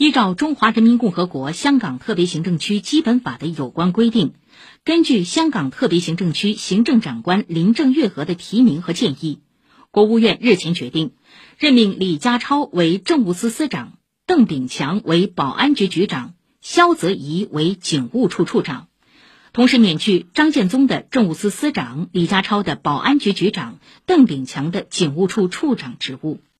依照中华人民共和国香港特别行政区基本法的有关规定根据香港特别行政区行政长官林郑月娥的提名和建议国务院日前决定任命李家超为政务司司长邓炳强为保安局局长肖泽怡为警务处处长。同时免去张建宗的政务司司长李家超的保安局局长。邓炳强的警务处处长职务。